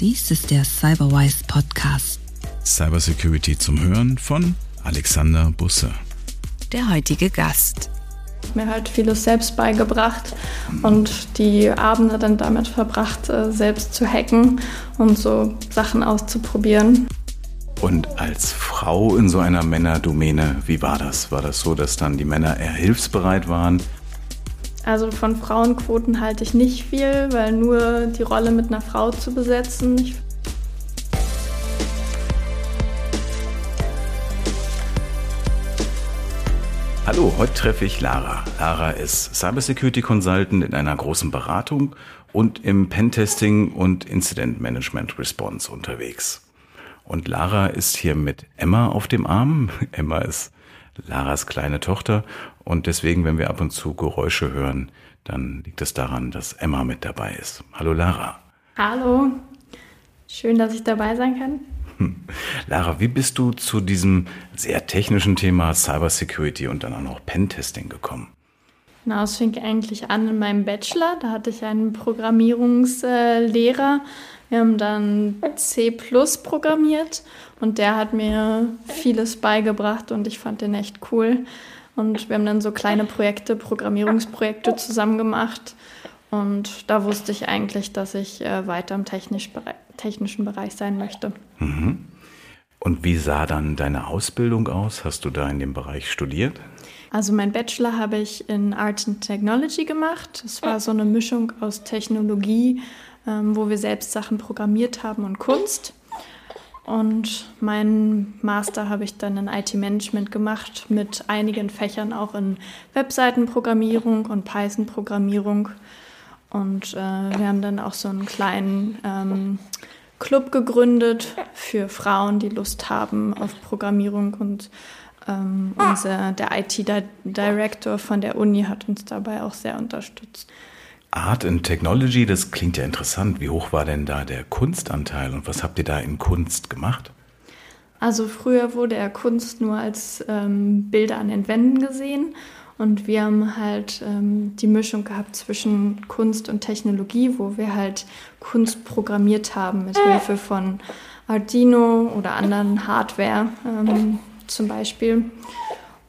Dies ist der Cyberwise Podcast. Cybersecurity zum Hören von Alexander Busse. Der heutige Gast. Mir halt vieles selbst beigebracht und die Abende dann damit verbracht, äh, selbst zu hacken und so Sachen auszuprobieren. Und als Frau in so einer Männerdomäne, wie war das? War das so, dass dann die Männer eher hilfsbereit waren? Also von Frauenquoten halte ich nicht viel, weil nur die Rolle mit einer Frau zu besetzen. Ich Hallo, heute treffe ich Lara. Lara ist Cybersecurity Consultant in einer großen Beratung und im Pentesting und Incident Management Response unterwegs. Und Lara ist hier mit Emma auf dem Arm. Emma ist Laras kleine Tochter und deswegen, wenn wir ab und zu Geräusche hören, dann liegt es daran, dass Emma mit dabei ist. Hallo Lara. Hallo, schön, dass ich dabei sein kann. Lara, wie bist du zu diesem sehr technischen Thema Cybersecurity und dann auch noch Pentesting gekommen? Na, es fing eigentlich an in meinem Bachelor. Da hatte ich einen Programmierungslehrer. Wir haben dann C programmiert und der hat mir vieles beigebracht und ich fand den echt cool. Und wir haben dann so kleine Projekte, Programmierungsprojekte zusammen gemacht. Und da wusste ich eigentlich, dass ich äh, weiter im technisch technischen Bereich sein möchte. Mhm. Und wie sah dann deine Ausbildung aus? Hast du da in dem Bereich studiert? Also mein Bachelor habe ich in Art and Technology gemacht. Es war so eine Mischung aus Technologie, ähm, wo wir selbst Sachen programmiert haben und Kunst. Und meinen Master habe ich dann in IT-Management gemacht mit einigen Fächern auch in Webseitenprogrammierung und Python-Programmierung. Und äh, wir haben dann auch so einen kleinen ähm, Club gegründet für Frauen, die Lust haben auf Programmierung. Und ähm, unser, der IT-Director von der Uni hat uns dabei auch sehr unterstützt. Art and Technology, das klingt ja interessant. Wie hoch war denn da der Kunstanteil und was habt ihr da in Kunst gemacht? Also früher wurde er Kunst nur als ähm, Bilder an den Wänden gesehen und wir haben halt ähm, die Mischung gehabt zwischen Kunst und Technologie, wo wir halt Kunst programmiert haben mit Hilfe von Arduino oder anderen Hardware ähm, zum Beispiel.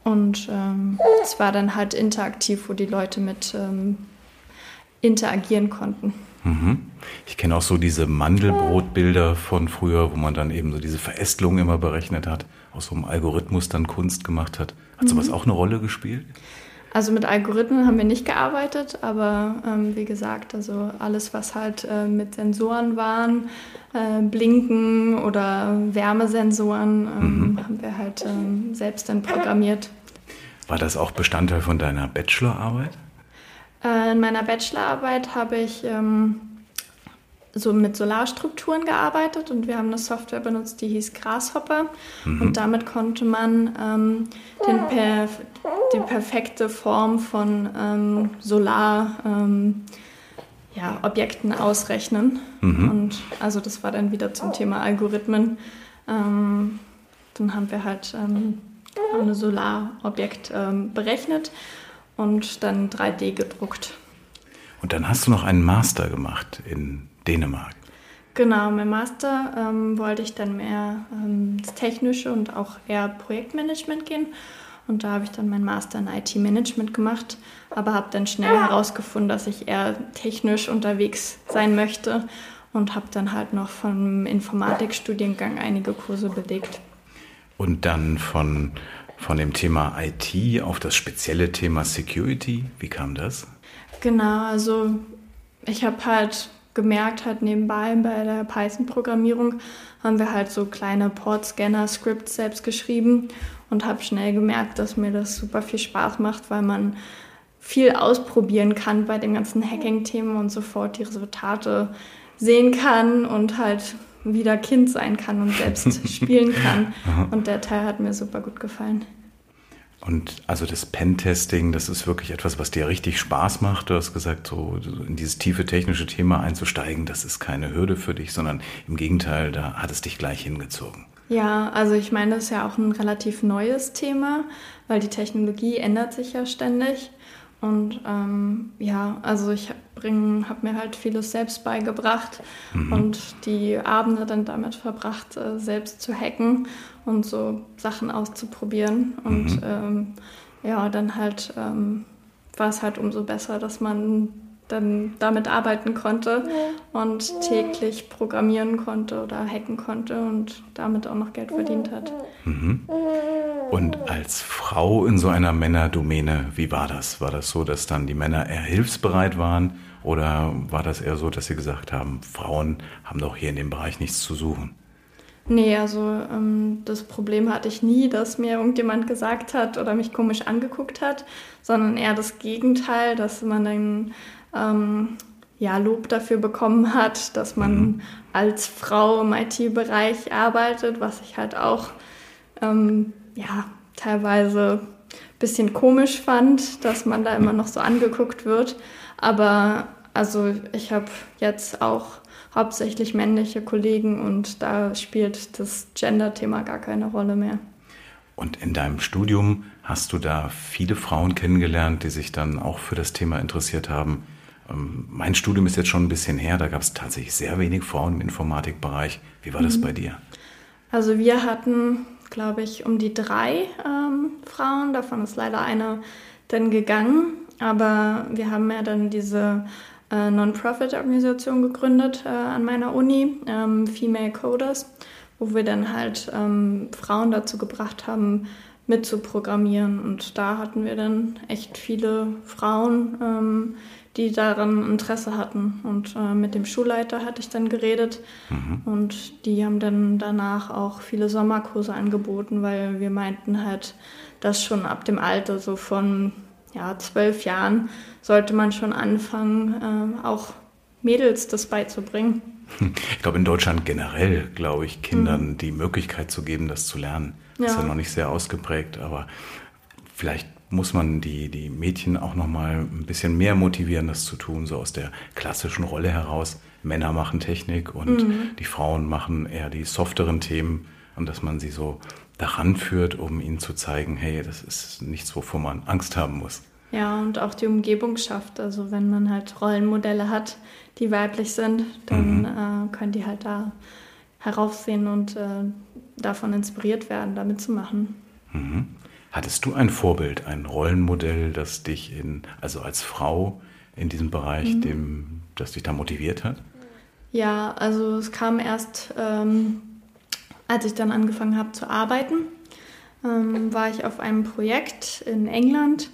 Und ähm, es war dann halt interaktiv, wo die Leute mit ähm, interagieren konnten. Mhm. Ich kenne auch so diese Mandelbrotbilder von früher, wo man dann eben so diese Verästelung immer berechnet hat, aus so einem Algorithmus dann Kunst gemacht hat. Hat sowas mhm. auch eine Rolle gespielt? Also mit Algorithmen haben wir nicht gearbeitet, aber ähm, wie gesagt, also alles, was halt äh, mit Sensoren waren, äh, Blinken oder Wärmesensoren, ähm, mhm. haben wir halt ähm, selbst dann programmiert. War das auch Bestandteil von deiner Bachelorarbeit? Äh, in meiner Bachelorarbeit habe ich ähm, so mit Solarstrukturen gearbeitet und wir haben eine Software benutzt, die hieß Grasshopper. Mhm. Und damit konnte man ähm, den Perf die perfekte Form von ähm, Solarobjekten ähm, ja, ausrechnen. Mhm. Und also das war dann wieder zum Thema Algorithmen. Ähm, dann haben wir halt ähm, ein Solarobjekt ähm, berechnet und dann 3D gedruckt. Und dann hast du noch einen Master gemacht in Dänemark. Genau, mein Master ähm, wollte ich dann mehr ähm, das Technische und auch eher Projektmanagement gehen. Und da habe ich dann meinen Master in IT-Management gemacht, aber habe dann schnell herausgefunden, dass ich eher technisch unterwegs sein möchte und habe dann halt noch vom Informatikstudiengang einige Kurse belegt. Und dann von von dem Thema IT auf das spezielle Thema Security. Wie kam das? Genau, also ich habe halt gemerkt, halt nebenbei bei der Python-Programmierung haben wir halt so kleine Port-Scanner-Scripts selbst geschrieben und habe schnell gemerkt, dass mir das super viel Spaß macht, weil man viel ausprobieren kann bei dem ganzen Hacking-Thema und sofort die Resultate sehen kann und halt wieder Kind sein kann und selbst spielen kann. Und der Teil hat mir super gut gefallen. Und also das Pentesting, das ist wirklich etwas, was dir richtig Spaß macht. Du hast gesagt, so in dieses tiefe technische Thema einzusteigen, das ist keine Hürde für dich, sondern im Gegenteil, da hat es dich gleich hingezogen. Ja, also ich meine, das ist ja auch ein relativ neues Thema, weil die Technologie ändert sich ja ständig. Und ähm, ja, also ich habe mir halt vieles selbst beigebracht mhm. und die Abende dann damit verbracht, äh, selbst zu hacken und so Sachen auszuprobieren. Und mhm. ähm, ja, dann halt ähm, war es halt umso besser, dass man dann damit arbeiten konnte und täglich programmieren konnte oder hacken konnte und damit auch noch Geld verdient hat. Mhm. Und als Frau in so einer Männerdomäne, wie war das? War das so, dass dann die Männer eher hilfsbereit waren oder war das eher so, dass sie gesagt haben, Frauen haben doch hier in dem Bereich nichts zu suchen? Nee, also ähm, das Problem hatte ich nie, dass mir irgendjemand gesagt hat oder mich komisch angeguckt hat, sondern eher das Gegenteil, dass man dann ähm, ja, Lob dafür bekommen hat, dass man mhm. als Frau im IT-Bereich arbeitet, was ich halt auch ähm, ja, teilweise ein bisschen komisch fand, dass man da immer noch so angeguckt wird. Aber also ich habe jetzt auch hauptsächlich männliche Kollegen und da spielt das Gender-Thema gar keine Rolle mehr. Und in deinem Studium hast du da viele Frauen kennengelernt, die sich dann auch für das Thema interessiert haben. Ähm, mein Studium ist jetzt schon ein bisschen her, da gab es tatsächlich sehr wenig Frauen im Informatikbereich. Wie war das mhm. bei dir? Also wir hatten, glaube ich, um die drei ähm, Frauen, davon ist leider eine dann gegangen, aber wir haben ja dann diese äh, Non-Profit-Organisation gegründet äh, an meiner Uni, ähm, Female Coders, wo wir dann halt ähm, Frauen dazu gebracht haben, mitzuprogrammieren. Und da hatten wir dann echt viele Frauen, ähm, die daran Interesse hatten. Und äh, mit dem Schulleiter hatte ich dann geredet mhm. und die haben dann danach auch viele Sommerkurse angeboten, weil wir meinten halt, dass schon ab dem Alter so von ja, zwölf Jahren sollte man schon anfangen, äh, auch Mädels das beizubringen. Ich glaube, in Deutschland generell, glaube ich, Kindern mhm. die Möglichkeit zu geben, das zu lernen. Ja. Ist ja noch nicht sehr ausgeprägt, aber vielleicht muss man die, die Mädchen auch noch mal ein bisschen mehr motivieren, das zu tun, so aus der klassischen Rolle heraus. Männer machen Technik und mhm. die Frauen machen eher die softeren Themen und dass man sie so daran führt, um ihnen zu zeigen, hey, das ist nichts, wovor man Angst haben muss. Ja, und auch die Umgebung schafft. Also wenn man halt Rollenmodelle hat, die weiblich sind, dann mhm. äh, können die halt da heraufsehen und äh, davon inspiriert werden, damit zu machen. Mhm. Hattest du ein Vorbild, ein Rollenmodell, das dich in, also als Frau in diesem Bereich, mhm. dem, das dich da motiviert hat? Ja, also es kam erst ähm, als ich dann angefangen habe zu arbeiten, ähm, war ich auf einem Projekt in England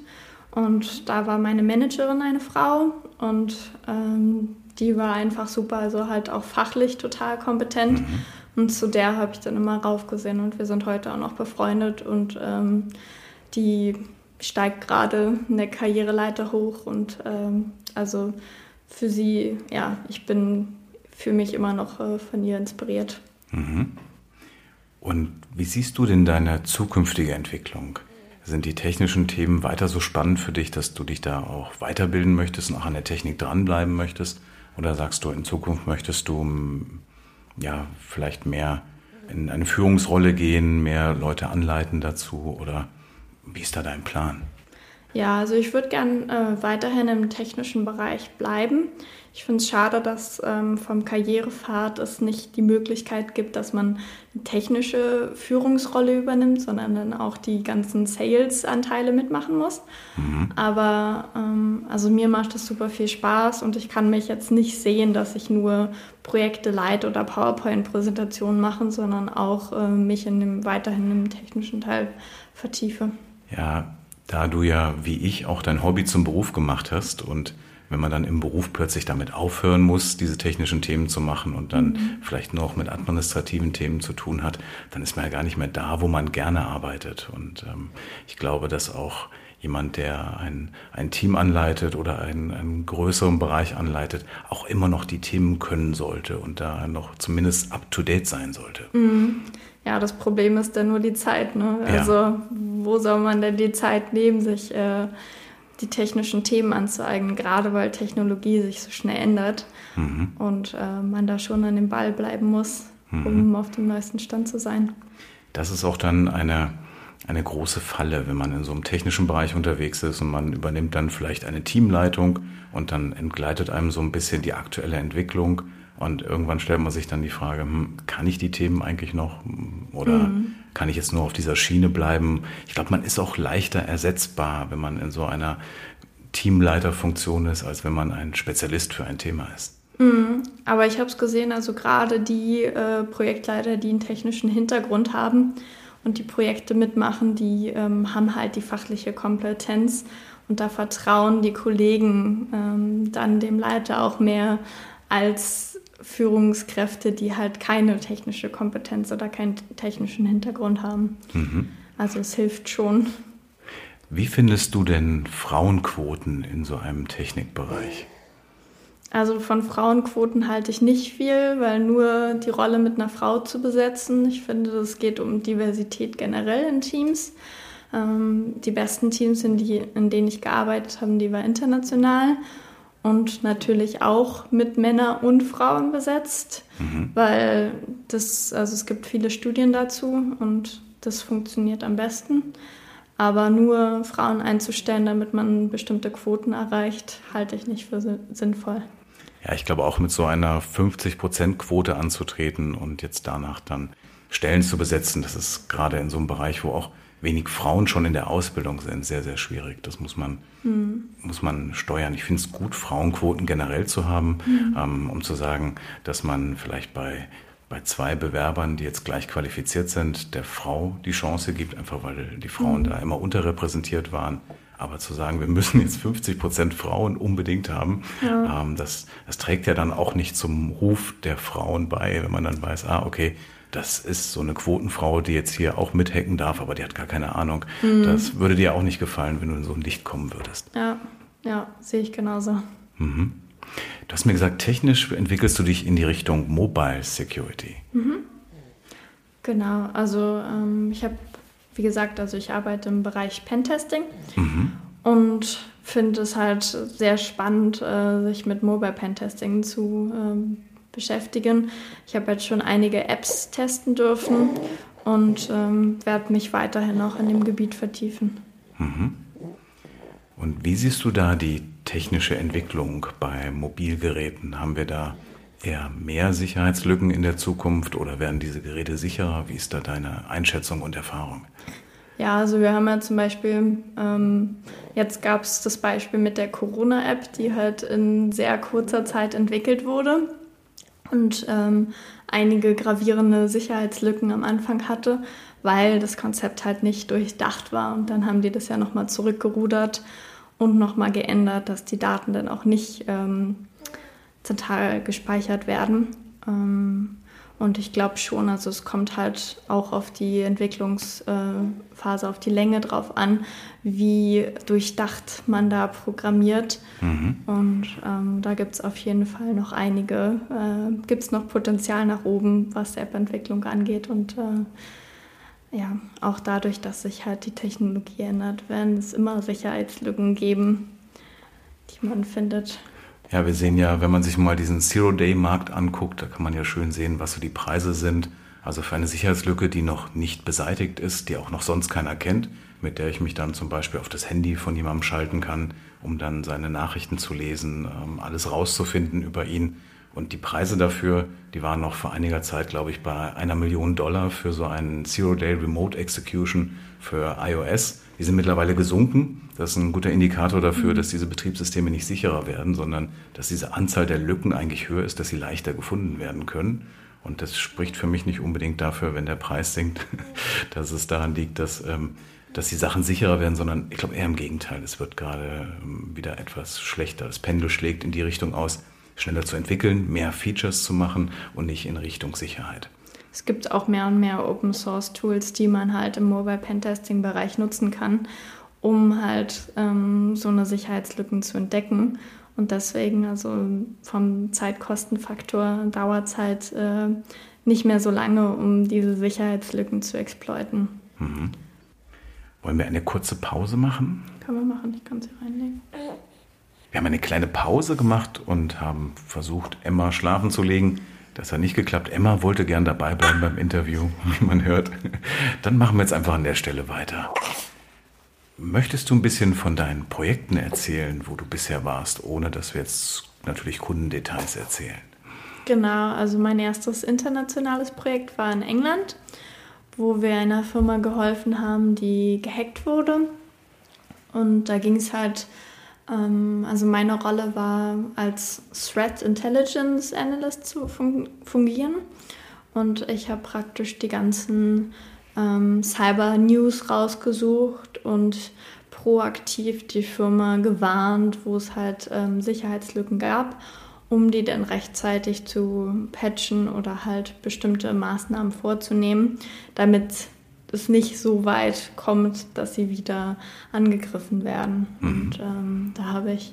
und da war meine Managerin eine Frau und ähm, die war einfach super, also halt auch fachlich total kompetent. Mhm. Und zu der habe ich dann immer raufgesehen und wir sind heute auch noch befreundet und ähm, die steigt gerade eine Karriereleiter hoch und ähm, also für sie, ja, ich bin für mich immer noch äh, von ihr inspiriert. Mhm. Und wie siehst du denn deine zukünftige Entwicklung? Sind die technischen Themen weiter so spannend für dich, dass du dich da auch weiterbilden möchtest und auch an der Technik dranbleiben möchtest? Oder sagst du, in Zukunft möchtest du ja vielleicht mehr in eine Führungsrolle gehen, mehr Leute anleiten dazu? Oder wie ist da dein Plan? Ja, also ich würde gern äh, weiterhin im technischen Bereich bleiben. Ich finde es schade, dass ähm, vom Karrierepfad es nicht die Möglichkeit gibt, dass man eine technische Führungsrolle übernimmt, sondern dann auch die ganzen Sales-Anteile mitmachen muss. Mhm. Aber ähm, also mir macht es super viel Spaß und ich kann mich jetzt nicht sehen, dass ich nur Projekte leite oder PowerPoint-Präsentationen mache, sondern auch äh, mich in dem, weiterhin im technischen Teil vertiefe. Ja, da du ja wie ich auch dein Hobby zum Beruf gemacht hast und wenn man dann im Beruf plötzlich damit aufhören muss, diese technischen Themen zu machen und dann mhm. vielleicht noch mit administrativen Themen zu tun hat, dann ist man ja gar nicht mehr da, wo man gerne arbeitet. Und ähm, ich glaube, dass auch jemand, der ein, ein Team anleitet oder einen, einen größeren Bereich anleitet, auch immer noch die Themen können sollte und da noch zumindest up-to-date sein sollte. Mhm. Ja, das Problem ist dann nur die Zeit. Ne? Also ja. wo soll man denn die Zeit nehmen, sich äh, die technischen Themen anzueignen, gerade weil Technologie sich so schnell ändert mhm. und äh, man da schon an dem Ball bleiben muss, um mhm. auf dem neuesten Stand zu sein. Das ist auch dann eine, eine große Falle, wenn man in so einem technischen Bereich unterwegs ist und man übernimmt dann vielleicht eine Teamleitung und dann entgleitet einem so ein bisschen die aktuelle Entwicklung und irgendwann stellt man sich dann die Frage, hm, kann ich die Themen eigentlich noch oder mhm. Kann ich jetzt nur auf dieser Schiene bleiben? Ich glaube, man ist auch leichter ersetzbar, wenn man in so einer Teamleiterfunktion ist, als wenn man ein Spezialist für ein Thema ist. Mhm. Aber ich habe es gesehen, also gerade die äh, Projektleiter, die einen technischen Hintergrund haben und die Projekte mitmachen, die ähm, haben halt die fachliche Kompetenz und da vertrauen die Kollegen ähm, dann dem Leiter auch mehr als Führungskräfte, die halt keine technische Kompetenz oder keinen technischen Hintergrund haben. Mhm. Also es hilft schon. Wie findest du denn Frauenquoten in so einem Technikbereich? Also von Frauenquoten halte ich nicht viel, weil nur die Rolle mit einer Frau zu besetzen. Ich finde, es geht um Diversität generell in Teams. Ähm, die besten Teams, in, die, in denen ich gearbeitet habe, die war international und natürlich auch mit Männern und Frauen besetzt, mhm. weil das, also es gibt viele Studien dazu und das funktioniert am besten. Aber nur Frauen einzustellen, damit man bestimmte Quoten erreicht, halte ich nicht für sinnvoll. Ja, ich glaube auch mit so einer 50-Prozent-Quote anzutreten und jetzt danach dann Stellen zu besetzen, das ist gerade in so einem Bereich, wo auch wenig Frauen schon in der Ausbildung sind, sehr, sehr schwierig. Das muss man, mhm. muss man steuern. Ich finde es gut, Frauenquoten generell zu haben, mhm. ähm, um zu sagen, dass man vielleicht bei bei zwei Bewerbern, die jetzt gleich qualifiziert sind, der Frau die Chance gibt, einfach weil die Frauen mhm. da immer unterrepräsentiert waren. Aber zu sagen, wir müssen jetzt 50 Prozent Frauen unbedingt haben, ja. ähm, das, das trägt ja dann auch nicht zum Ruf der Frauen bei, wenn man dann weiß, ah, okay, das ist so eine Quotenfrau, die jetzt hier auch mithacken darf, aber die hat gar keine Ahnung. Mhm. Das würde dir auch nicht gefallen, wenn du in so ein Licht kommen würdest. Ja, ja, sehe ich genauso. Mhm. Du hast mir gesagt, technisch entwickelst du dich in die Richtung Mobile Security. Mhm. Genau, also ähm, ich habe, wie gesagt, also ich arbeite im Bereich Pentesting mhm. und finde es halt sehr spannend, äh, sich mit Mobile Pentesting zu ähm, beschäftigen. Ich habe jetzt schon einige Apps testen dürfen und ähm, werde mich weiterhin auch in dem Gebiet vertiefen. Mhm. Und wie siehst du da die technische Entwicklung bei Mobilgeräten? Haben wir da eher mehr Sicherheitslücken in der Zukunft oder werden diese Geräte sicherer? Wie ist da deine Einschätzung und Erfahrung? Ja, also wir haben ja zum Beispiel, ähm, jetzt gab es das Beispiel mit der Corona-App, die halt in sehr kurzer Zeit entwickelt wurde und ähm, einige gravierende Sicherheitslücken am Anfang hatte, weil das Konzept halt nicht durchdacht war. Und dann haben die das ja nochmal zurückgerudert und nochmal geändert, dass die Daten dann auch nicht ähm, zentral gespeichert werden. Ähm, und ich glaube schon, also es kommt halt auch auf die Entwicklungsphase, auf die Länge drauf an, wie durchdacht man da programmiert. Mhm. Und ähm, da gibt es auf jeden Fall noch einige, äh, gibt es noch Potenzial nach oben, was App-Entwicklung angeht. Und äh, ja, auch dadurch, dass sich halt die Technologie ändert, werden es immer Sicherheitslücken geben, die man findet. Ja, wir sehen ja, wenn man sich mal diesen Zero-Day-Markt anguckt, da kann man ja schön sehen, was so die Preise sind. Also für eine Sicherheitslücke, die noch nicht beseitigt ist, die auch noch sonst keiner kennt, mit der ich mich dann zum Beispiel auf das Handy von jemandem schalten kann, um dann seine Nachrichten zu lesen, ähm, alles rauszufinden über ihn. Und die Preise dafür, die waren noch vor einiger Zeit, glaube ich, bei einer Million Dollar für so einen Zero-Day Remote Execution für iOS. Die sind mittlerweile gesunken. Das ist ein guter Indikator dafür, dass diese Betriebssysteme nicht sicherer werden, sondern dass diese Anzahl der Lücken eigentlich höher ist, dass sie leichter gefunden werden können. Und das spricht für mich nicht unbedingt dafür, wenn der Preis sinkt, dass es daran liegt, dass, ähm, dass die Sachen sicherer werden, sondern ich glaube eher im Gegenteil. Es wird gerade ähm, wieder etwas schlechter. Das Pendel schlägt in die Richtung aus, schneller zu entwickeln, mehr Features zu machen und nicht in Richtung Sicherheit es gibt auch mehr und mehr Open Source Tools, die man halt im Mobile Pentesting Bereich nutzen kann, um halt ähm, so eine Sicherheitslücken zu entdecken. Und deswegen, also vom Zeitkostenfaktor, Dauerzeit äh, nicht mehr so lange, um diese Sicherheitslücken zu exploiten. Mhm. Wollen wir eine kurze Pause machen? Können wir machen, ich kann sie reinlegen. Wir haben eine kleine Pause gemacht und haben versucht, Emma schlafen zu legen. Das hat nicht geklappt. Emma wollte gern dabei bleiben beim Interview, wie man hört. Dann machen wir jetzt einfach an der Stelle weiter. Möchtest du ein bisschen von deinen Projekten erzählen, wo du bisher warst, ohne dass wir jetzt natürlich Kundendetails erzählen? Genau, also mein erstes internationales Projekt war in England, wo wir einer Firma geholfen haben, die gehackt wurde. Und da ging es halt, also meine Rolle war als Threat Intelligence Analyst zu fungieren. Und ich habe praktisch die ganzen ähm, Cyber News rausgesucht und proaktiv die Firma gewarnt, wo es halt ähm, Sicherheitslücken gab, um die dann rechtzeitig zu patchen oder halt bestimmte Maßnahmen vorzunehmen, damit es nicht so weit kommt, dass sie wieder angegriffen werden. Mhm. Und ähm, da habe ich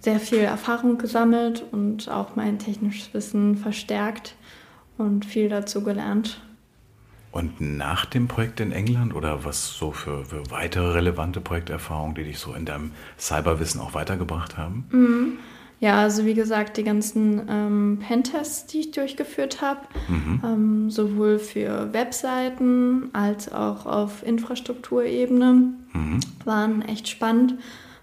sehr viel Erfahrung gesammelt und auch mein technisches Wissen verstärkt und viel dazu gelernt. Und nach dem Projekt in England oder was so für, für weitere relevante Projekterfahrungen, die dich so in deinem Cyberwissen auch weitergebracht haben? Mhm. Ja, also wie gesagt, die ganzen ähm, Pentests, die ich durchgeführt habe, mhm. ähm, sowohl für Webseiten als auch auf Infrastrukturebene, mhm. waren echt spannend.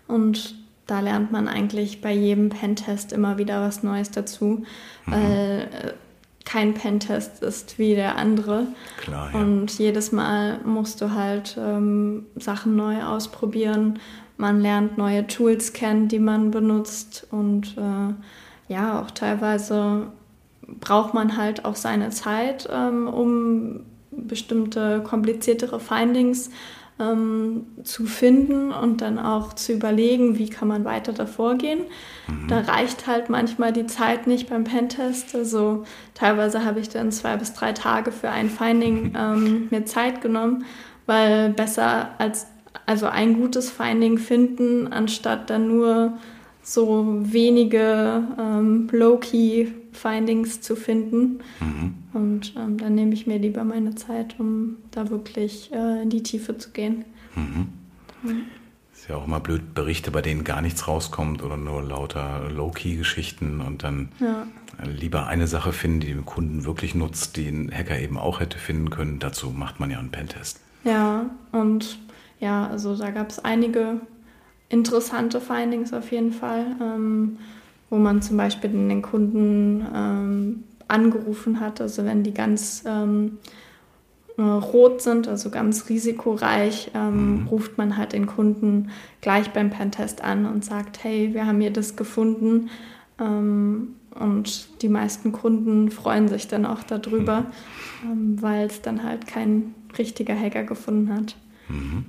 Und da lernt man eigentlich bei jedem Pentest immer wieder was Neues dazu. Mhm. Weil äh, kein Pentest ist wie der andere. Klar, ja. Und jedes Mal musst du halt ähm, Sachen neu ausprobieren. Man lernt neue Tools kennen, die man benutzt. Und äh, ja, auch teilweise braucht man halt auch seine Zeit, ähm, um bestimmte kompliziertere Findings ähm, zu finden und dann auch zu überlegen, wie kann man weiter davor gehen. Mhm. Da reicht halt manchmal die Zeit nicht beim Pentest. Also teilweise habe ich dann zwei bis drei Tage für ein Finding ähm, mir Zeit genommen, weil besser als also ein gutes Finding finden, anstatt dann nur so wenige ähm, Low-Key-Findings zu finden. Mhm. Und ähm, dann nehme ich mir lieber meine Zeit, um da wirklich äh, in die Tiefe zu gehen. Mhm. Mhm. Ist ja auch immer blöd, Berichte, bei denen gar nichts rauskommt oder nur lauter Low-Key-Geschichten und dann ja. lieber eine Sache finden, die den Kunden wirklich nutzt, die ein Hacker eben auch hätte finden können. Dazu macht man ja einen Pentest. Ja, und ja, also da gab es einige interessante Findings auf jeden Fall, ähm, wo man zum Beispiel den Kunden ähm, angerufen hat, also wenn die ganz ähm, äh, rot sind, also ganz risikoreich, ähm, mhm. ruft man halt den Kunden gleich beim Pentest an und sagt, hey, wir haben hier das gefunden. Ähm, und die meisten Kunden freuen sich dann auch darüber, mhm. Ähm, weil es dann halt kein richtiger Hacker gefunden hat. Mhm.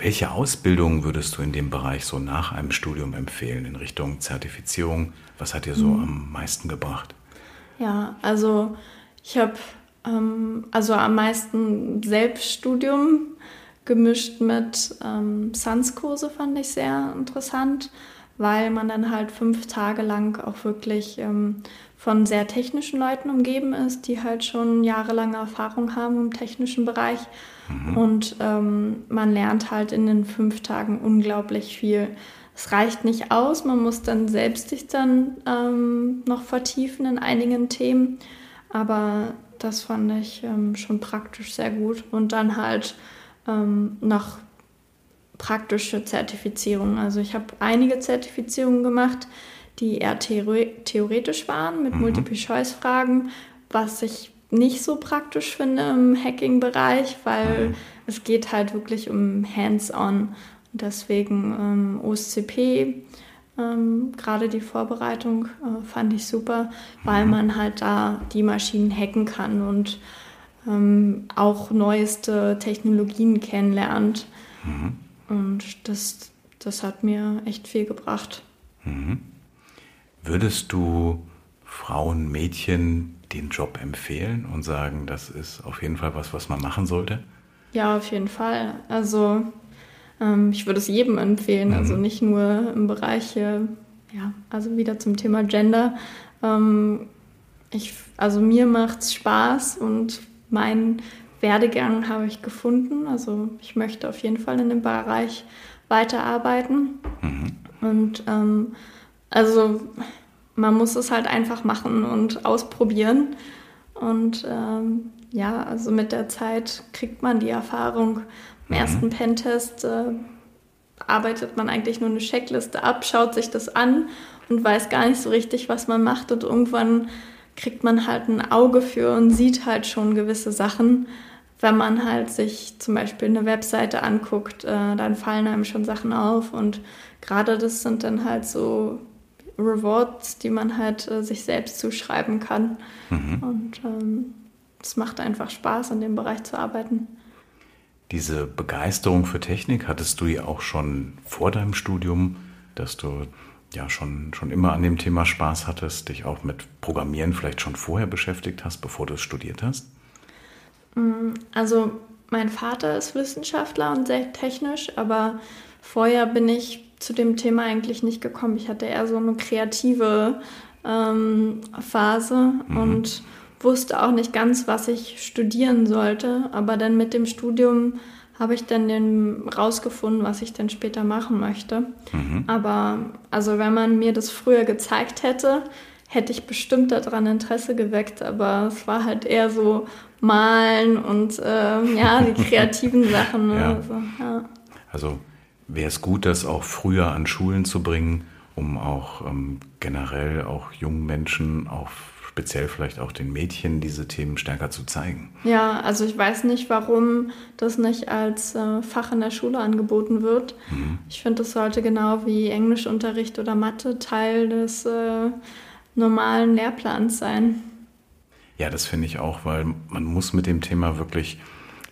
Welche Ausbildung würdest du in dem Bereich so nach einem Studium empfehlen in Richtung Zertifizierung? Was hat dir so mhm. am meisten gebracht? Ja, also ich habe ähm, also am meisten Selbststudium gemischt mit ähm, Sans-Kurse fand ich sehr interessant, weil man dann halt fünf Tage lang auch wirklich ähm, von sehr technischen Leuten umgeben ist, die halt schon jahrelange Erfahrung haben im technischen Bereich. Mhm. Und ähm, man lernt halt in den fünf Tagen unglaublich viel. Es reicht nicht aus, man muss dann selbst sich dann ähm, noch vertiefen in einigen Themen. Aber das fand ich ähm, schon praktisch sehr gut. Und dann halt ähm, noch praktische Zertifizierungen. Also ich habe einige Zertifizierungen gemacht, die eher theoretisch waren mit mhm. Multiple-Choice-Fragen, was ich nicht so praktisch finde im Hacking-Bereich, weil mhm. es geht halt wirklich um Hands-on. Und deswegen ähm, OSCP, ähm, gerade die Vorbereitung äh, fand ich super, weil mhm. man halt da die Maschinen hacken kann und ähm, auch neueste Technologien kennenlernt. Mhm. Und das, das hat mir echt viel gebracht. Mhm. Würdest du Frauen, Mädchen den Job empfehlen und sagen, das ist auf jeden Fall was, was man machen sollte? Ja, auf jeden Fall. Also ähm, ich würde es jedem empfehlen, also mhm. also nicht nur im Bereich, äh, ja, also wieder zum Thema Gender. Ähm, ich, also mir macht es Spaß und meinen Werdegang habe ich gefunden. Also ich möchte auf jeden Fall in dem Bereich weiterarbeiten. Mhm. Und ähm, also man muss es halt einfach machen und ausprobieren. Und ähm, ja, also mit der Zeit kriegt man die Erfahrung. Im mhm. ersten Pentest äh, arbeitet man eigentlich nur eine Checkliste ab, schaut sich das an und weiß gar nicht so richtig, was man macht. Und irgendwann kriegt man halt ein Auge für und sieht halt schon gewisse Sachen. Wenn man halt sich zum Beispiel eine Webseite anguckt, äh, dann fallen einem schon Sachen auf. Und gerade das sind dann halt so Rewards, die man halt äh, sich selbst zuschreiben kann. Mhm. Und ähm, es macht einfach Spaß, in dem Bereich zu arbeiten. Diese Begeisterung für Technik hattest du ja auch schon vor deinem Studium, dass du ja schon, schon immer an dem Thema Spaß hattest, dich auch mit Programmieren vielleicht schon vorher beschäftigt hast, bevor du es studiert hast? Mm, also mein Vater ist Wissenschaftler und sehr technisch, aber vorher bin ich zu dem Thema eigentlich nicht gekommen. Ich hatte eher so eine kreative ähm, Phase mhm. und wusste auch nicht ganz, was ich studieren sollte. Aber dann mit dem Studium habe ich dann den rausgefunden, was ich dann später machen möchte. Mhm. Aber also wenn man mir das früher gezeigt hätte, hätte ich bestimmt daran Interesse geweckt. Aber es war halt eher so Malen und äh, ja, die kreativen Sachen. Ne? Ja. Also, ja. also wäre es gut, das auch früher an Schulen zu bringen, um auch ähm, generell auch jungen Menschen, auch speziell vielleicht auch den Mädchen diese Themen stärker zu zeigen. Ja, also ich weiß nicht, warum das nicht als äh, Fach in der Schule angeboten wird. Mhm. Ich finde, das sollte genau wie Englischunterricht oder Mathe Teil des äh, normalen Lehrplans sein. Ja, das finde ich auch, weil man muss mit dem Thema wirklich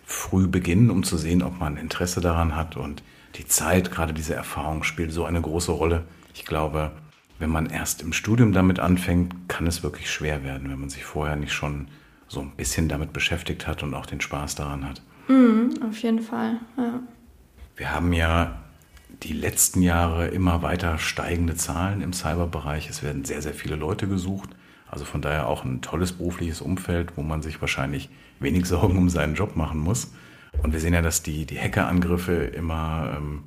früh beginnen, um zu sehen, ob man Interesse daran hat. Und die Zeit, gerade diese Erfahrung spielt so eine große Rolle. Ich glaube, wenn man erst im Studium damit anfängt, kann es wirklich schwer werden, wenn man sich vorher nicht schon so ein bisschen damit beschäftigt hat und auch den Spaß daran hat. Mhm, auf jeden Fall, ja. Wir haben ja die letzten Jahre immer weiter steigende Zahlen im Cyberbereich. Es werden sehr, sehr viele Leute gesucht. Also von daher auch ein tolles berufliches Umfeld, wo man sich wahrscheinlich wenig Sorgen um seinen Job machen muss. Und wir sehen ja, dass die, die Hackerangriffe immer ähm,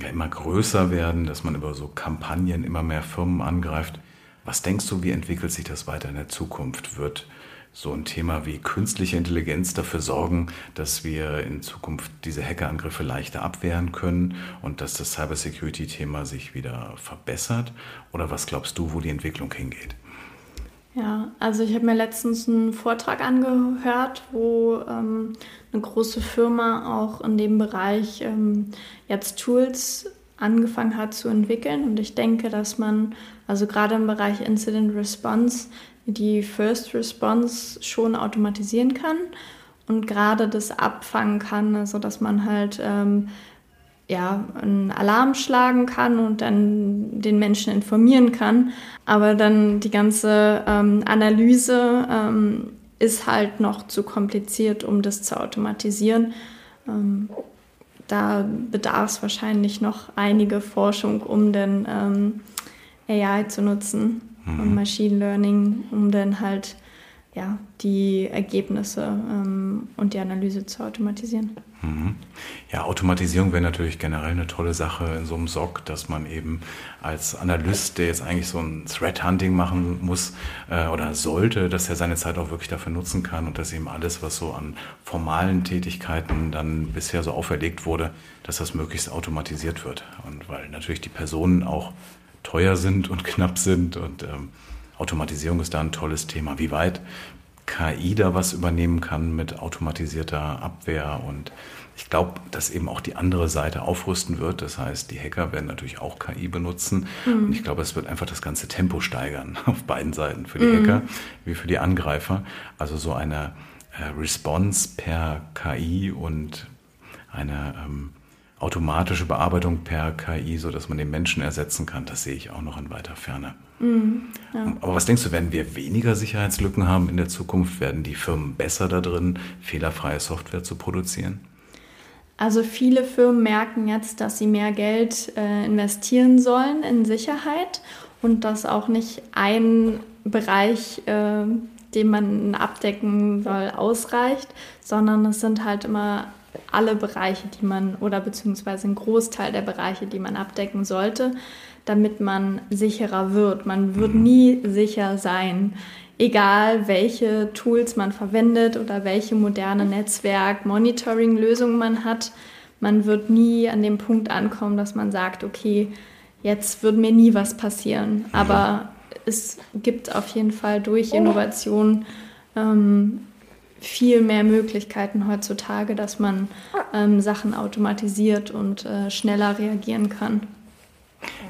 ja immer größer werden, dass man über so Kampagnen immer mehr Firmen angreift. Was denkst du, wie entwickelt sich das weiter in der Zukunft? Wird so ein Thema wie künstliche Intelligenz dafür sorgen, dass wir in Zukunft diese Hackerangriffe leichter abwehren können und dass das Cybersecurity-Thema sich wieder verbessert? Oder was glaubst du, wo die Entwicklung hingeht? Ja, also ich habe mir letztens einen Vortrag angehört, wo ähm, eine große Firma auch in dem Bereich ähm, jetzt Tools angefangen hat zu entwickeln. Und ich denke, dass man also gerade im Bereich Incident Response die First Response schon automatisieren kann und gerade das abfangen kann, also dass man halt ähm, ja, einen Alarm schlagen kann und dann den Menschen informieren kann. Aber dann die ganze ähm, Analyse ähm, ist halt noch zu kompliziert, um das zu automatisieren. Ähm, da bedarf es wahrscheinlich noch einige Forschung, um dann ähm, AI zu nutzen mhm. und Machine Learning, um dann halt ja, die Ergebnisse ähm, und die Analyse zu automatisieren. Mhm. Ja, Automatisierung wäre natürlich generell eine tolle Sache in so einem SOC, dass man eben als Analyst, der jetzt eigentlich so ein Threat Hunting machen muss äh, oder sollte, dass er seine Zeit auch wirklich dafür nutzen kann und dass eben alles, was so an formalen Tätigkeiten dann bisher so auferlegt wurde, dass das möglichst automatisiert wird. Und weil natürlich die Personen auch teuer sind und knapp sind und ähm, Automatisierung ist da ein tolles Thema. Wie weit KI da was übernehmen kann mit automatisierter Abwehr und ich glaube, dass eben auch die andere Seite aufrüsten wird. Das heißt, die Hacker werden natürlich auch KI benutzen. Mhm. Und ich glaube, es wird einfach das ganze Tempo steigern auf beiden Seiten, für die mhm. Hacker wie für die Angreifer. Also so eine äh, Response per KI und eine ähm, automatische Bearbeitung per KI, sodass man den Menschen ersetzen kann, das sehe ich auch noch in weiter Ferne. Mhm, ja. Aber was denkst du, werden wir weniger Sicherheitslücken haben in der Zukunft? Werden die Firmen besser da drin, fehlerfreie Software zu produzieren? Also viele Firmen merken jetzt, dass sie mehr Geld äh, investieren sollen in Sicherheit und dass auch nicht ein Bereich, äh, den man abdecken soll, ausreicht, sondern es sind halt immer alle Bereiche, die man oder beziehungsweise ein Großteil der Bereiche, die man abdecken sollte, damit man sicherer wird. Man wird mhm. nie sicher sein, egal welche Tools man verwendet oder welche moderne Netzwerk-Monitoring-Lösungen man hat. Man wird nie an dem Punkt ankommen, dass man sagt, okay, jetzt wird mir nie was passieren. Aber es gibt auf jeden Fall durch Innovation ähm, viel mehr Möglichkeiten heutzutage, dass man ähm, Sachen automatisiert und äh, schneller reagieren kann.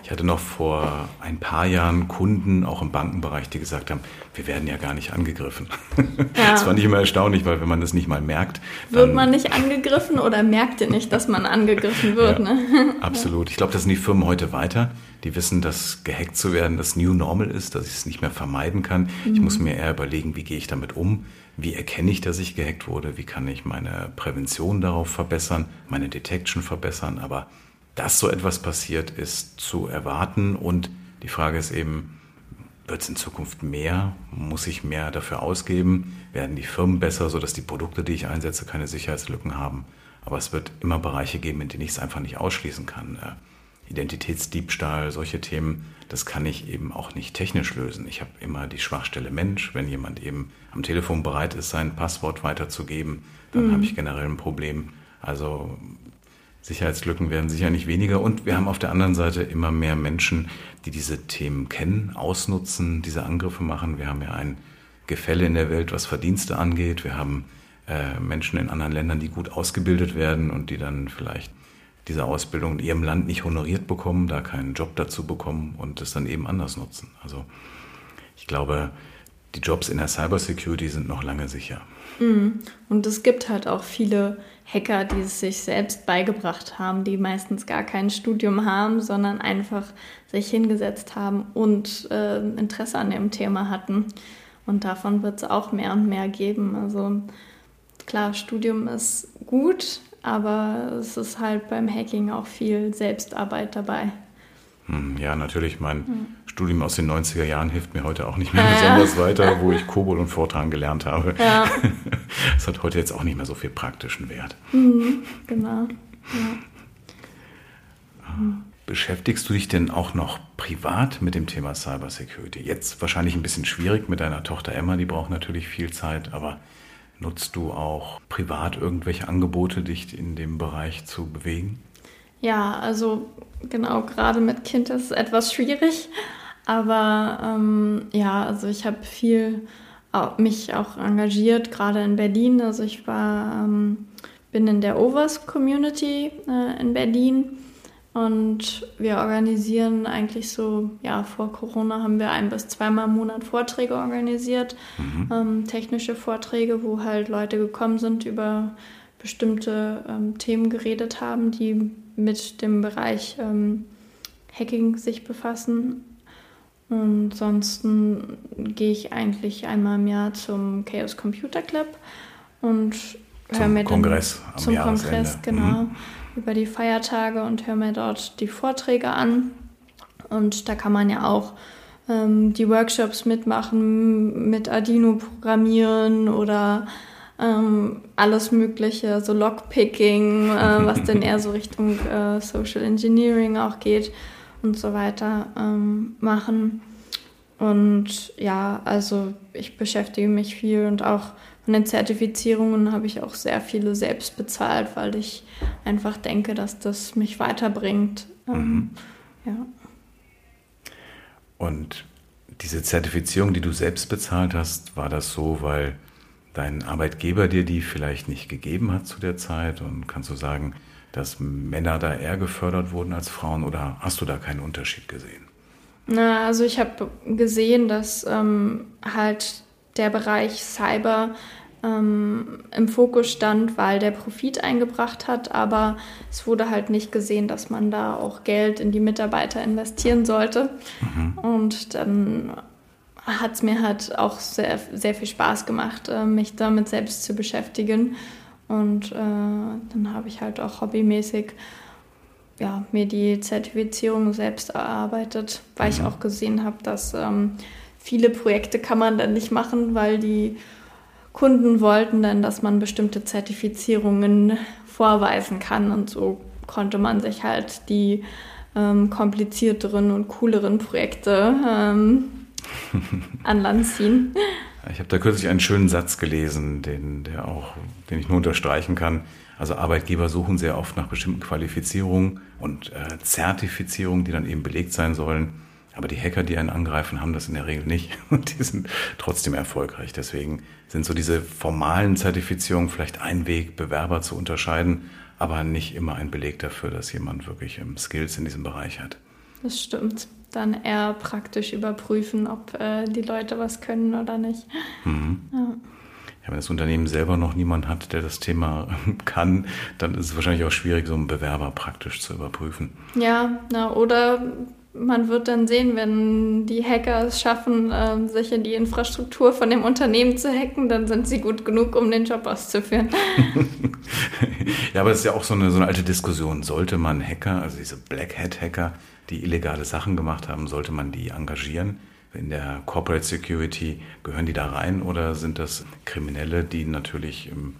Ich hatte noch vor ein paar Jahren Kunden, auch im Bankenbereich, die gesagt haben, wir werden ja gar nicht angegriffen. Ja. Das fand ich immer erstaunlich, weil wenn man das nicht mal merkt. Wird man nicht angegriffen oder merkt ihr nicht, dass man angegriffen wird? Ja, ne? Absolut. Ich glaube, das sind die Firmen heute weiter. Die wissen, dass gehackt zu werden das New Normal ist, dass ich es nicht mehr vermeiden kann. Mhm. Ich muss mir eher überlegen, wie gehe ich damit um? Wie erkenne ich, dass ich gehackt wurde? Wie kann ich meine Prävention darauf verbessern, meine Detection verbessern? Aber dass so etwas passiert, ist zu erwarten. Und die Frage ist eben, wird es in Zukunft mehr? Muss ich mehr dafür ausgeben? Werden die Firmen besser, sodass die Produkte, die ich einsetze, keine Sicherheitslücken haben? Aber es wird immer Bereiche geben, in denen ich es einfach nicht ausschließen kann. Identitätsdiebstahl, solche Themen, das kann ich eben auch nicht technisch lösen. Ich habe immer die Schwachstelle Mensch. Wenn jemand eben am Telefon bereit ist, sein Passwort weiterzugeben, dann mhm. habe ich generell ein Problem. Also Sicherheitslücken werden sicher nicht weniger. Und wir haben auf der anderen Seite immer mehr Menschen, die diese Themen kennen, ausnutzen, diese Angriffe machen. Wir haben ja ein Gefälle in der Welt, was Verdienste angeht. Wir haben äh, Menschen in anderen Ländern, die gut ausgebildet werden und die dann vielleicht diese Ausbildung in ihrem Land nicht honoriert bekommen, da keinen Job dazu bekommen und es dann eben anders nutzen. Also ich glaube, die Jobs in der Cybersecurity sind noch lange sicher. Mhm. Und es gibt halt auch viele Hacker, die es sich selbst beigebracht haben, die meistens gar kein Studium haben, sondern einfach sich hingesetzt haben und äh, Interesse an dem Thema hatten. Und davon wird es auch mehr und mehr geben. Also klar, Studium ist gut, aber es ist halt beim Hacking auch viel Selbstarbeit dabei. Hm, ja, natürlich. Mein hm. Studium aus den 90er Jahren hilft mir heute auch nicht mehr ja, besonders ja. weiter, wo ich Kobol und Fortran gelernt habe. Ja. Das hat heute jetzt auch nicht mehr so viel praktischen Wert. Mhm, genau. Ja. Beschäftigst du dich denn auch noch privat mit dem Thema Cybersecurity? Jetzt wahrscheinlich ein bisschen schwierig mit deiner Tochter Emma, die braucht natürlich viel Zeit, aber nutzt du auch privat irgendwelche Angebote, dich in dem Bereich zu bewegen? Ja, also genau, gerade mit Kind ist es etwas schwierig. Aber ähm, ja, also ich habe viel mich auch engagiert, gerade in Berlin. Also ich war, ähm, bin in der Overs Community äh, in Berlin und wir organisieren eigentlich so, ja, vor Corona haben wir ein bis zweimal im Monat Vorträge organisiert, mhm. ähm, technische Vorträge, wo halt Leute gekommen sind, über bestimmte ähm, Themen geredet haben, die mit dem Bereich ähm, Hacking sich befassen. Und ansonsten gehe ich eigentlich einmal im Jahr zum Chaos Computer Club und höre mir Kongress dann zum Kongress, genau, mhm. Über die Feiertage und höre mir dort die Vorträge an. Und da kann man ja auch ähm, die Workshops mitmachen, mit Arduino programmieren oder ähm, alles Mögliche, so Lockpicking, äh, was dann eher so Richtung äh, Social Engineering auch geht und so weiter ähm, machen. Und ja, also ich beschäftige mich viel und auch von den Zertifizierungen habe ich auch sehr viele selbst bezahlt, weil ich einfach denke, dass das mich weiterbringt. Ähm, mhm. Ja. Und diese Zertifizierung, die du selbst bezahlt hast, war das so, weil dein Arbeitgeber dir die vielleicht nicht gegeben hat zu der Zeit? Und kannst du sagen, dass Männer da eher gefördert wurden als Frauen oder hast du da keinen Unterschied gesehen? Na, also ich habe gesehen, dass ähm, halt der Bereich Cyber ähm, im Fokus stand, weil der Profit eingebracht hat, aber es wurde halt nicht gesehen, dass man da auch Geld in die Mitarbeiter investieren sollte. Mhm. Und dann hat es mir halt auch sehr, sehr viel Spaß gemacht, äh, mich damit selbst zu beschäftigen. Und äh, dann habe ich halt auch hobbymäßig ja, mir die Zertifizierung selbst erarbeitet, weil mhm. ich auch gesehen habe, dass ähm, viele Projekte kann man dann nicht machen, weil die Kunden wollten dann, dass man bestimmte Zertifizierungen vorweisen kann. Und so konnte man sich halt die ähm, komplizierteren und cooleren Projekte ähm, an Land ziehen. Ich habe da kürzlich einen schönen Satz gelesen, den, der auch, den ich nur unterstreichen kann. Also Arbeitgeber suchen sehr oft nach bestimmten Qualifizierungen und äh, Zertifizierungen, die dann eben belegt sein sollen. Aber die Hacker, die einen angreifen, haben das in der Regel nicht und die sind trotzdem erfolgreich. Deswegen sind so diese formalen Zertifizierungen vielleicht ein Weg, Bewerber zu unterscheiden, aber nicht immer ein Beleg dafür, dass jemand wirklich ähm, Skills in diesem Bereich hat. Das stimmt. Dann eher praktisch überprüfen, ob äh, die Leute was können oder nicht. Mhm. Ja. Ja, wenn das Unternehmen selber noch niemand hat, der das Thema kann, dann ist es wahrscheinlich auch schwierig, so einen Bewerber praktisch zu überprüfen. Ja, na, oder man wird dann sehen, wenn die Hacker es schaffen, äh, sich in die Infrastruktur von dem Unternehmen zu hacken, dann sind sie gut genug, um den Job auszuführen. ja, aber das ist ja auch so eine, so eine alte Diskussion. Sollte man Hacker, also diese Black Hat Hacker, die illegale Sachen gemacht haben, sollte man die engagieren? In der Corporate Security gehören die da rein oder sind das Kriminelle, die natürlich ähm,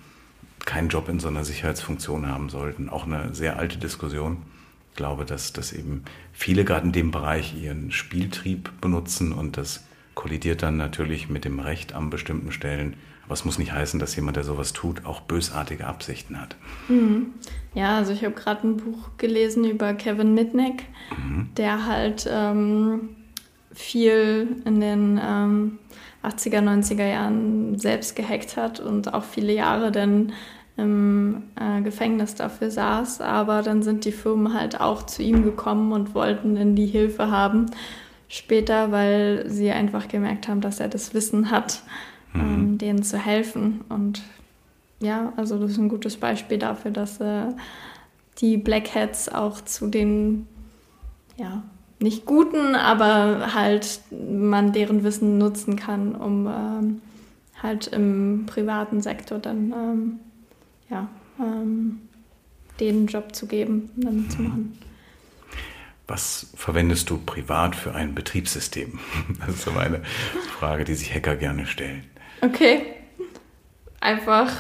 keinen Job in so einer Sicherheitsfunktion haben sollten? Auch eine sehr alte Diskussion glaube, dass, dass eben viele gerade in dem Bereich ihren Spieltrieb benutzen und das kollidiert dann natürlich mit dem Recht an bestimmten Stellen. Aber es muss nicht heißen, dass jemand, der sowas tut, auch bösartige Absichten hat. Mhm. Ja, also ich habe gerade ein Buch gelesen über Kevin Mitnick, mhm. der halt ähm, viel in den ähm, 80er, 90er Jahren selbst gehackt hat und auch viele Jahre dann im äh, Gefängnis dafür saß. Aber dann sind die Firmen halt auch zu ihm gekommen und wollten dann die Hilfe haben später, weil sie einfach gemerkt haben, dass er das Wissen hat, mhm. ähm, denen zu helfen. Und ja, also das ist ein gutes Beispiel dafür, dass äh, die Black Hats auch zu den, ja, nicht guten, aber halt man deren Wissen nutzen kann, um ähm, halt im privaten Sektor dann ähm, ja, ähm, den Job zu geben und damit zu machen. Was verwendest du privat für ein Betriebssystem? Das ist so eine Frage, die sich Hacker gerne stellen. Okay. Einfach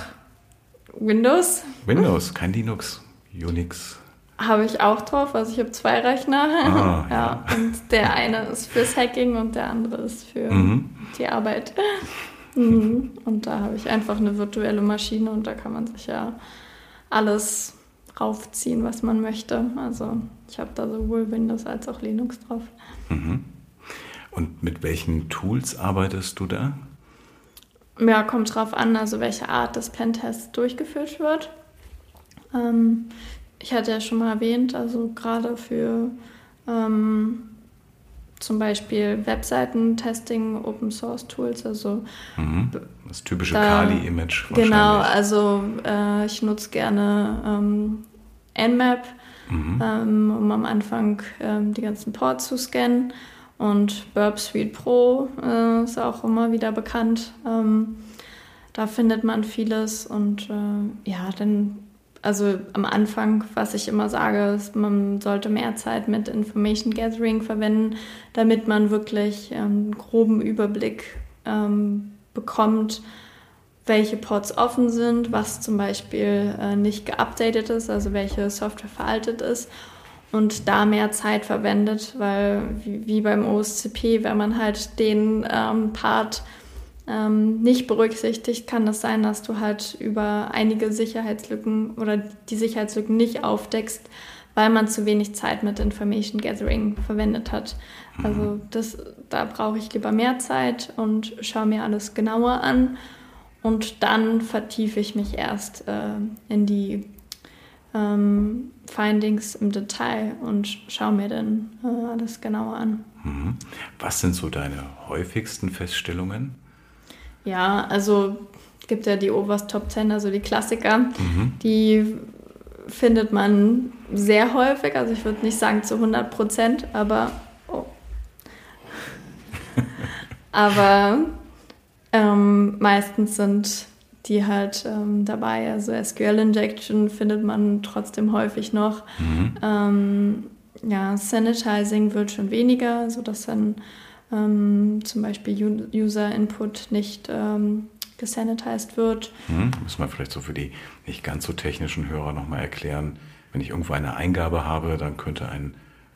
Windows. Windows, kein Linux, Unix. Habe ich auch drauf. Also ich habe zwei Rechner. Ah, ja. ja. Und der eine ist fürs Hacking und der andere ist für mhm. die Arbeit. Mhm. Und da habe ich einfach eine virtuelle Maschine und da kann man sich ja alles raufziehen, was man möchte. Also ich habe da sowohl Windows als auch Linux drauf. Mhm. Und mit welchen Tools arbeitest du da? Ja, kommt drauf an, also welche Art des Pentests durchgeführt wird. Ähm, ich hatte ja schon mal erwähnt, also gerade für ähm, zum Beispiel Webseiten-Testing, Open Source Tools, also mhm. das typische Kali-Image. Genau, also äh, ich nutze gerne ähm, Nmap, mhm. ähm, um am Anfang ähm, die ganzen Ports zu scannen. Und Burp Suite Pro äh, ist auch immer wieder bekannt. Ähm, da findet man vieles und äh, ja, dann also am Anfang, was ich immer sage, ist, man sollte mehr Zeit mit Information Gathering verwenden, damit man wirklich einen groben Überblick ähm, bekommt, welche Ports offen sind, was zum Beispiel äh, nicht geupdatet ist, also welche Software veraltet ist und da mehr Zeit verwendet, weil wie, wie beim OSCP, wenn man halt den ähm, Part ähm, nicht berücksichtigt, kann es das sein, dass du halt über einige Sicherheitslücken oder die Sicherheitslücken nicht aufdeckst, weil man zu wenig Zeit mit Information Gathering verwendet hat. Mhm. Also das, da brauche ich lieber mehr Zeit und schaue mir alles genauer an und dann vertiefe ich mich erst äh, in die ähm, Findings im Detail und schaue mir dann äh, alles genauer an. Mhm. Was sind so deine häufigsten Feststellungen? Ja, also es gibt ja die Overs Top 10, also die Klassiker, mhm. die findet man sehr häufig. Also ich würde nicht sagen zu 100 Prozent, aber oh. aber ähm, meistens sind die halt ähm, dabei. Also SQL Injection findet man trotzdem häufig noch. Mhm. Ähm, ja, Sanitizing wird schon weniger, sodass dann ähm, zum Beispiel User-Input nicht ähm, gesanitized wird. Hm, müssen wir vielleicht so für die nicht ganz so technischen Hörer nochmal erklären. Wenn ich irgendwo eine Eingabe habe, dann könnte ein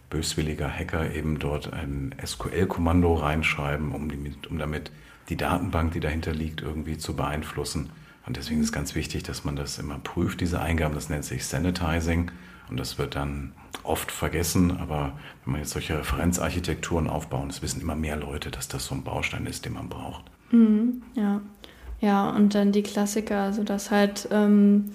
böswilliger Hacker eben dort ein SQL-Kommando reinschreiben, um, die, um damit die Datenbank, die dahinter liegt, irgendwie zu beeinflussen. Und deswegen ist ganz wichtig, dass man das immer prüft, diese Eingaben. Das nennt sich Sanitizing. Und das wird dann oft vergessen. Aber wenn man jetzt solche Referenzarchitekturen aufbaut, es wissen immer mehr Leute, dass das so ein Baustein ist, den man braucht. Mhm, ja. Ja, und dann die Klassiker, also dass halt ähm,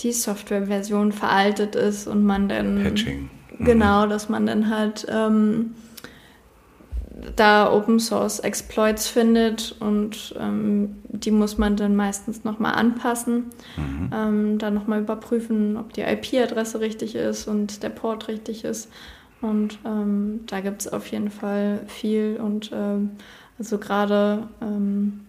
die Softwareversion veraltet ist und man dann. Patching. Mhm. Genau, dass man dann halt ähm, da Open Source Exploits findet und ähm, die muss man dann meistens nochmal anpassen, mhm. ähm, dann nochmal überprüfen, ob die IP-Adresse richtig ist und der Port richtig ist. Und ähm, da gibt es auf jeden Fall viel und ähm, also gerade ähm,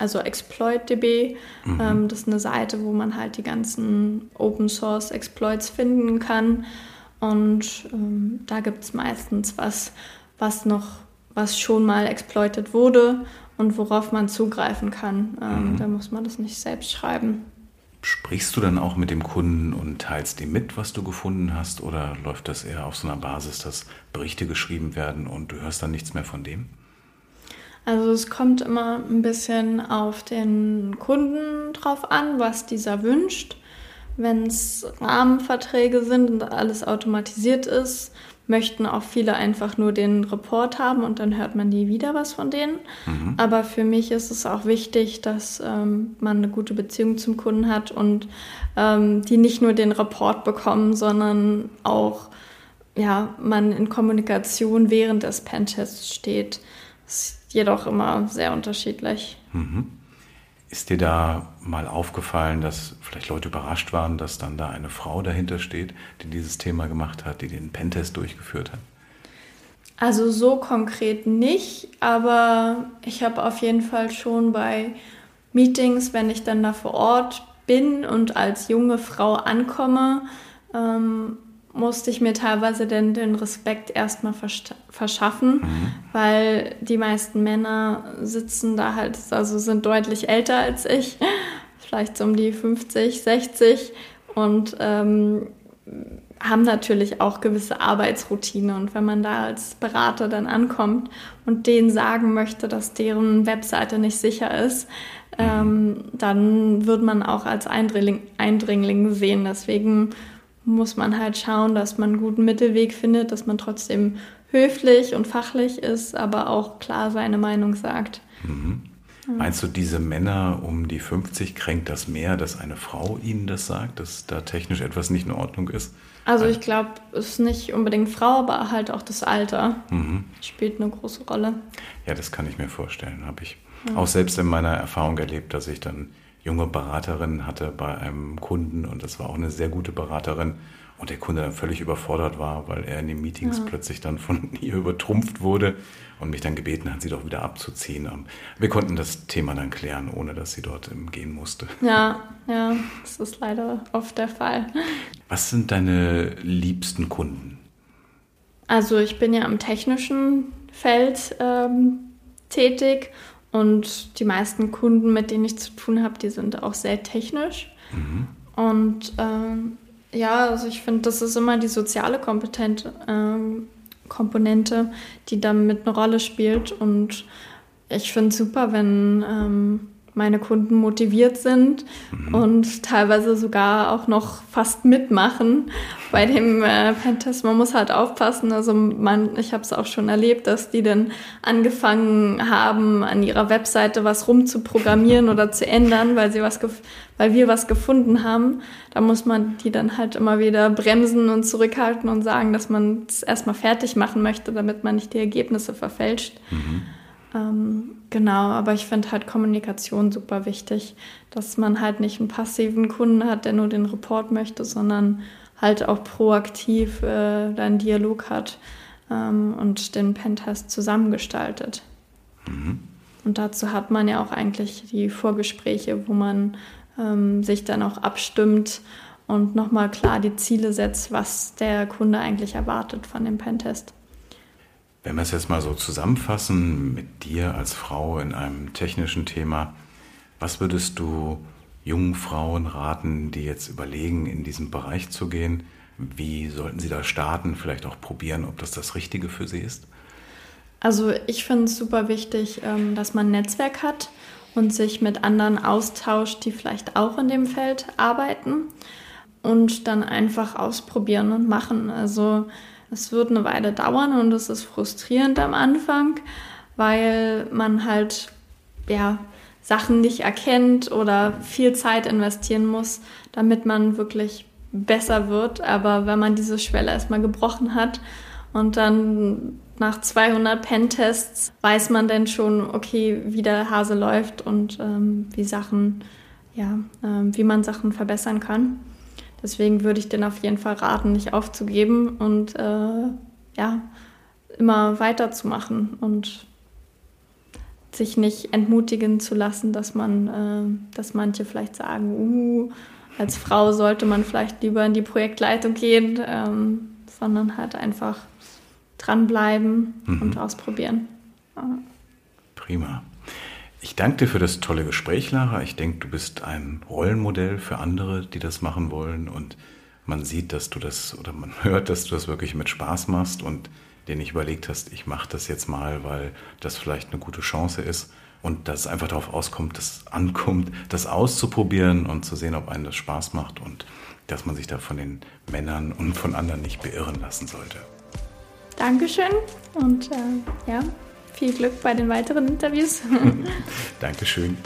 also ExploitDB, mhm. Ähm, das ist eine Seite, wo man halt die ganzen Open Source Exploits finden kann. Und ähm, da gibt es meistens was, was noch, was schon mal exploitet wurde und worauf man zugreifen kann. Ähm, mhm. Da muss man das nicht selbst schreiben. Sprichst du dann auch mit dem Kunden und teilst ihm mit, was du gefunden hast, oder läuft das eher auf so einer Basis, dass Berichte geschrieben werden und du hörst dann nichts mehr von dem? Also es kommt immer ein bisschen auf den Kunden drauf an, was dieser wünscht. Wenn es Rahmenverträge sind und alles automatisiert ist, möchten auch viele einfach nur den Report haben und dann hört man nie wieder was von denen. Mhm. Aber für mich ist es auch wichtig, dass ähm, man eine gute Beziehung zum Kunden hat und ähm, die nicht nur den Report bekommen, sondern auch ja, man in Kommunikation während des Pentests steht. Das ist jedoch immer sehr unterschiedlich. Mhm. Ist dir da mal aufgefallen, dass vielleicht Leute überrascht waren, dass dann da eine Frau dahinter steht, die dieses Thema gemacht hat, die den Pentest durchgeführt hat? Also so konkret nicht, aber ich habe auf jeden Fall schon bei Meetings, wenn ich dann da vor Ort bin und als junge Frau ankomme, ähm, musste ich mir teilweise den, den Respekt erstmal verschaffen, mhm. weil die meisten Männer sitzen da halt, also sind deutlich älter als ich, vielleicht so um die 50, 60 und ähm, haben natürlich auch gewisse Arbeitsroutine. Und wenn man da als Berater dann ankommt und denen sagen möchte, dass deren Webseite nicht sicher ist, mhm. ähm, dann wird man auch als Eindringling, Eindringling sehen. Deswegen muss man halt schauen, dass man einen guten Mittelweg findet, dass man trotzdem höflich und fachlich ist, aber auch klar seine Meinung sagt. Mhm. Meinst du, diese Männer um die 50 kränkt das mehr, dass eine Frau ihnen das sagt, dass da technisch etwas nicht in Ordnung ist? Also ich glaube, es ist nicht unbedingt Frau, aber halt auch das Alter mhm. spielt eine große Rolle. Ja, das kann ich mir vorstellen. Habe ich ja. auch selbst in meiner Erfahrung erlebt, dass ich dann junge Beraterin hatte bei einem Kunden und das war auch eine sehr gute Beraterin und der Kunde dann völlig überfordert war, weil er in den Meetings ja. plötzlich dann von ihr übertrumpft wurde und mich dann gebeten hat, sie doch wieder abzuziehen. Wir konnten das Thema dann klären, ohne dass sie dort gehen musste. Ja, ja, das ist leider oft der Fall. Was sind deine liebsten Kunden? Also ich bin ja im technischen Feld ähm, tätig und die meisten Kunden, mit denen ich zu tun habe, die sind auch sehr technisch. Mhm. Und ähm, ja, also ich finde, das ist immer die soziale Kompetent, ähm, Komponente, die damit eine Rolle spielt. Und ich finde es super, wenn ähm, meine Kunden motiviert sind mhm. und teilweise sogar auch noch fast mitmachen bei dem äh, Pentest. Man muss halt aufpassen. Also man, ich habe es auch schon erlebt, dass die dann angefangen haben, an ihrer Webseite was rumzuprogrammieren oder zu ändern, weil sie was, weil wir was gefunden haben. Da muss man die dann halt immer wieder bremsen und zurückhalten und sagen, dass man es erstmal fertig machen möchte, damit man nicht die Ergebnisse verfälscht. Mhm. Ähm, genau, aber ich finde halt Kommunikation super wichtig, dass man halt nicht einen passiven Kunden hat, der nur den Report möchte, sondern halt auch proaktiv äh, einen Dialog hat ähm, und den Pentest zusammengestaltet. Mhm. Und dazu hat man ja auch eigentlich die Vorgespräche, wo man ähm, sich dann auch abstimmt und nochmal klar die Ziele setzt, was der Kunde eigentlich erwartet von dem Pentest. Wenn wir es jetzt mal so zusammenfassen mit dir als Frau in einem technischen Thema, was würdest du jungen Frauen raten, die jetzt überlegen, in diesen Bereich zu gehen? Wie sollten sie da starten, vielleicht auch probieren, ob das das Richtige für sie ist? Also ich finde es super wichtig, ähm, dass man ein Netzwerk hat und sich mit anderen austauscht, die vielleicht auch in dem Feld arbeiten und dann einfach ausprobieren und machen. Also es wird eine Weile dauern und es ist frustrierend am Anfang, weil man halt ja Sachen nicht erkennt oder viel Zeit investieren muss, damit man wirklich besser wird. Aber wenn man diese Schwelle erstmal gebrochen hat und dann nach 200 Pentests weiß man dann schon, okay, wie der Hase läuft und ähm, wie Sachen, ja, ähm, wie man Sachen verbessern kann. Deswegen würde ich den auf jeden Fall raten, nicht aufzugeben und äh, ja, immer weiterzumachen und sich nicht entmutigen zu lassen, dass man, äh, dass manche vielleicht sagen, uh, als Frau sollte man vielleicht lieber in die Projektleitung gehen, ähm, sondern halt einfach dranbleiben mhm. und ausprobieren. Ja. Prima. Ich danke dir für das tolle Gespräch, Lara. Ich denke, du bist ein Rollenmodell für andere, die das machen wollen. Und man sieht, dass du das oder man hört, dass du das wirklich mit Spaß machst und dir nicht überlegt hast, ich mache das jetzt mal, weil das vielleicht eine gute Chance ist. Und dass es einfach darauf auskommt, dass ankommt, das auszuprobieren und zu sehen, ob einem das Spaß macht und dass man sich da von den Männern und von anderen nicht beirren lassen sollte. Dankeschön und äh, ja, viel Glück bei den weiteren Interviews. Dankeschön.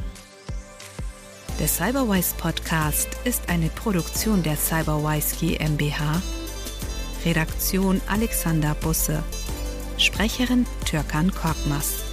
Der Cyberwise Podcast ist eine Produktion der Cyberwise GmbH. Redaktion Alexander Busse. Sprecherin Türkan Korkmaz.